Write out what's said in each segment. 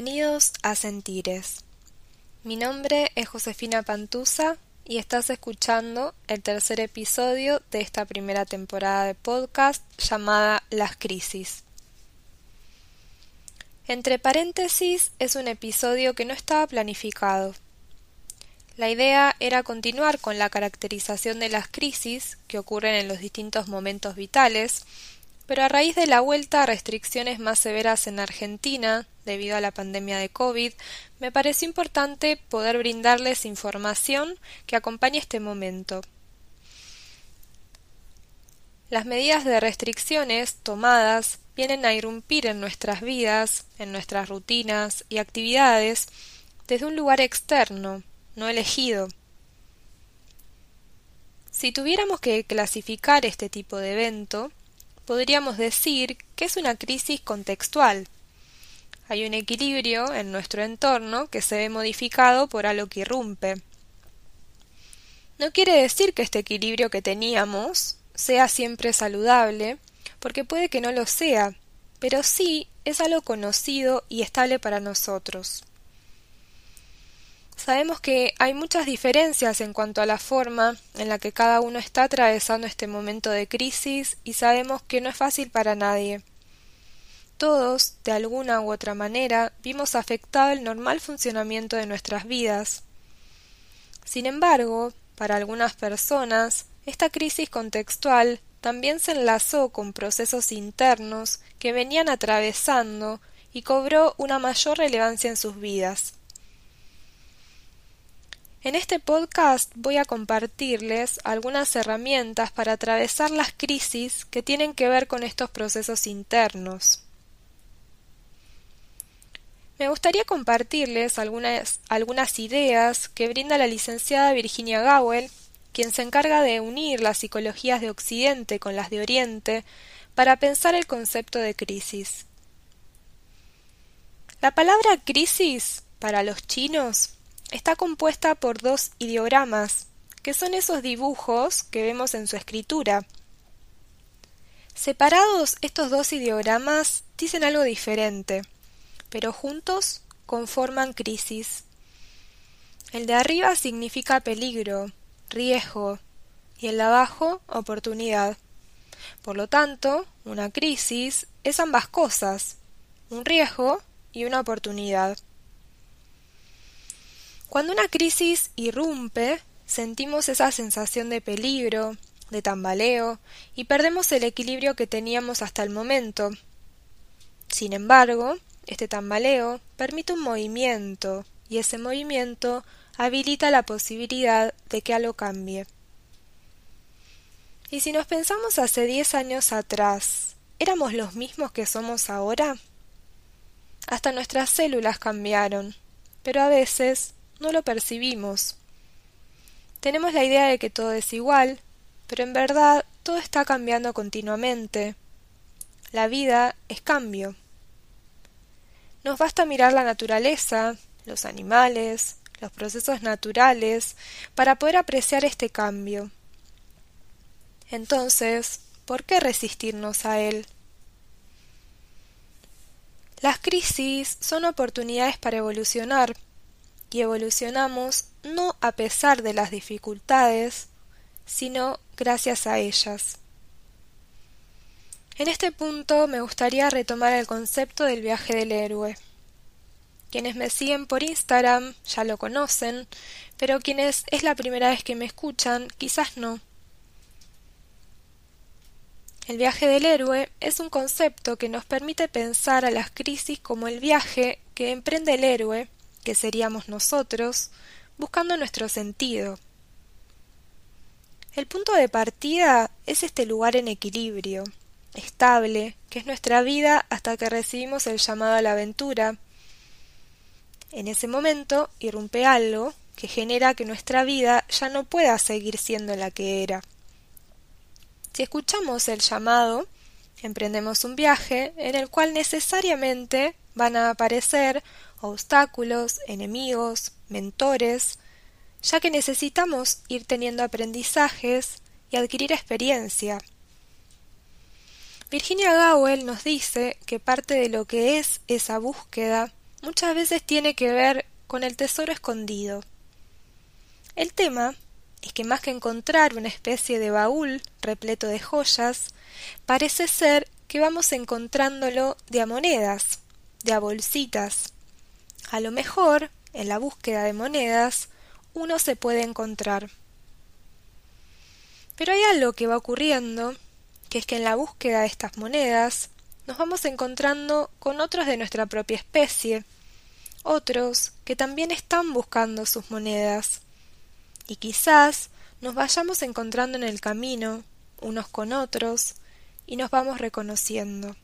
Bienvenidos a Sentires. Mi nombre es Josefina Pantusa y estás escuchando el tercer episodio de esta primera temporada de podcast llamada Las Crisis. Entre paréntesis es un episodio que no estaba planificado. La idea era continuar con la caracterización de las crisis que ocurren en los distintos momentos vitales pero a raíz de la vuelta a restricciones más severas en Argentina, debido a la pandemia de COVID, me pareció importante poder brindarles información que acompañe este momento. Las medidas de restricciones tomadas vienen a irrumpir en nuestras vidas, en nuestras rutinas y actividades desde un lugar externo, no elegido. Si tuviéramos que clasificar este tipo de evento, podríamos decir que es una crisis contextual. Hay un equilibrio en nuestro entorno que se ve modificado por algo que irrumpe. No quiere decir que este equilibrio que teníamos sea siempre saludable, porque puede que no lo sea, pero sí es algo conocido y estable para nosotros. Sabemos que hay muchas diferencias en cuanto a la forma en la que cada uno está atravesando este momento de crisis y sabemos que no es fácil para nadie. Todos, de alguna u otra manera, vimos afectado el normal funcionamiento de nuestras vidas. Sin embargo, para algunas personas, esta crisis contextual también se enlazó con procesos internos que venían atravesando y cobró una mayor relevancia en sus vidas. En este podcast voy a compartirles algunas herramientas para atravesar las crisis que tienen que ver con estos procesos internos. Me gustaría compartirles algunas, algunas ideas que brinda la licenciada Virginia Gowell, quien se encarga de unir las psicologías de Occidente con las de Oriente para pensar el concepto de crisis. La palabra crisis para los chinos está compuesta por dos ideogramas, que son esos dibujos que vemos en su escritura. Separados, estos dos ideogramas dicen algo diferente, pero juntos conforman crisis. El de arriba significa peligro, riesgo, y el de abajo oportunidad. Por lo tanto, una crisis es ambas cosas, un riesgo y una oportunidad. Cuando una crisis irrumpe, sentimos esa sensación de peligro, de tambaleo, y perdemos el equilibrio que teníamos hasta el momento. Sin embargo, este tambaleo permite un movimiento, y ese movimiento habilita la posibilidad de que algo cambie. Y si nos pensamos hace diez años atrás, ¿éramos los mismos que somos ahora? Hasta nuestras células cambiaron, pero a veces no lo percibimos. Tenemos la idea de que todo es igual, pero en verdad todo está cambiando continuamente. La vida es cambio. Nos basta mirar la naturaleza, los animales, los procesos naturales, para poder apreciar este cambio. Entonces, ¿por qué resistirnos a él? Las crisis son oportunidades para evolucionar, y evolucionamos no a pesar de las dificultades, sino gracias a ellas. En este punto me gustaría retomar el concepto del viaje del héroe. Quienes me siguen por Instagram ya lo conocen, pero quienes es la primera vez que me escuchan quizás no. El viaje del héroe es un concepto que nos permite pensar a las crisis como el viaje que emprende el héroe que seríamos nosotros, buscando nuestro sentido. El punto de partida es este lugar en equilibrio, estable, que es nuestra vida hasta que recibimos el llamado a la aventura. En ese momento irrumpe algo que genera que nuestra vida ya no pueda seguir siendo la que era. Si escuchamos el llamado, emprendemos un viaje en el cual necesariamente van a aparecer obstáculos, enemigos, mentores, ya que necesitamos ir teniendo aprendizajes y adquirir experiencia. Virginia Gowell nos dice que parte de lo que es esa búsqueda muchas veces tiene que ver con el tesoro escondido. El tema es que más que encontrar una especie de baúl repleto de joyas, parece ser que vamos encontrándolo de a monedas, de a bolsitas. A lo mejor, en la búsqueda de monedas, uno se puede encontrar. Pero hay algo que va ocurriendo, que es que en la búsqueda de estas monedas nos vamos encontrando con otros de nuestra propia especie, otros que también están buscando sus monedas. Y quizás nos vayamos encontrando en el camino, unos con otros, y nos vamos reconociendo.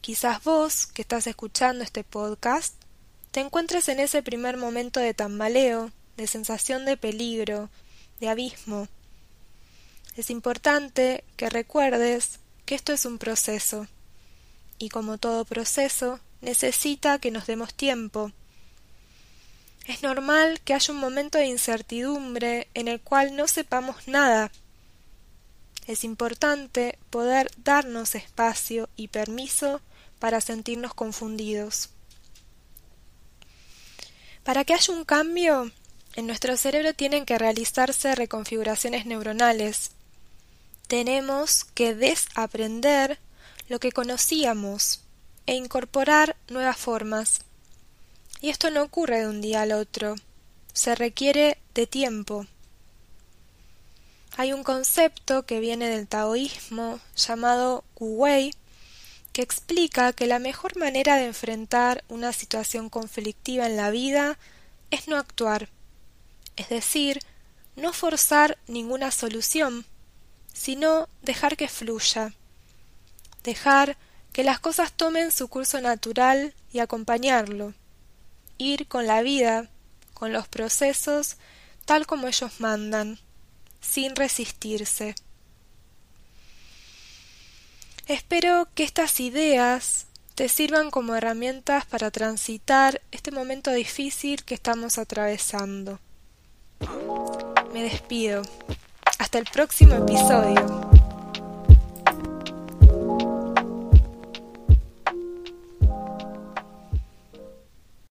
Quizás vos, que estás escuchando este podcast, te encuentres en ese primer momento de tambaleo, de sensación de peligro, de abismo. Es importante que recuerdes que esto es un proceso, y como todo proceso, necesita que nos demos tiempo. Es normal que haya un momento de incertidumbre en el cual no sepamos nada. Es importante poder darnos espacio y permiso para sentirnos confundidos. Para que haya un cambio, en nuestro cerebro tienen que realizarse reconfiguraciones neuronales. Tenemos que desaprender lo que conocíamos e incorporar nuevas formas. Y esto no ocurre de un día al otro, se requiere de tiempo. Hay un concepto que viene del taoísmo llamado Wu-Wei que explica que la mejor manera de enfrentar una situación conflictiva en la vida es no actuar, es decir, no forzar ninguna solución, sino dejar que fluya, dejar que las cosas tomen su curso natural y acompañarlo, ir con la vida, con los procesos, tal como ellos mandan, sin resistirse. Espero que estas ideas te sirvan como herramientas para transitar este momento difícil que estamos atravesando. Me despido. Hasta el próximo episodio.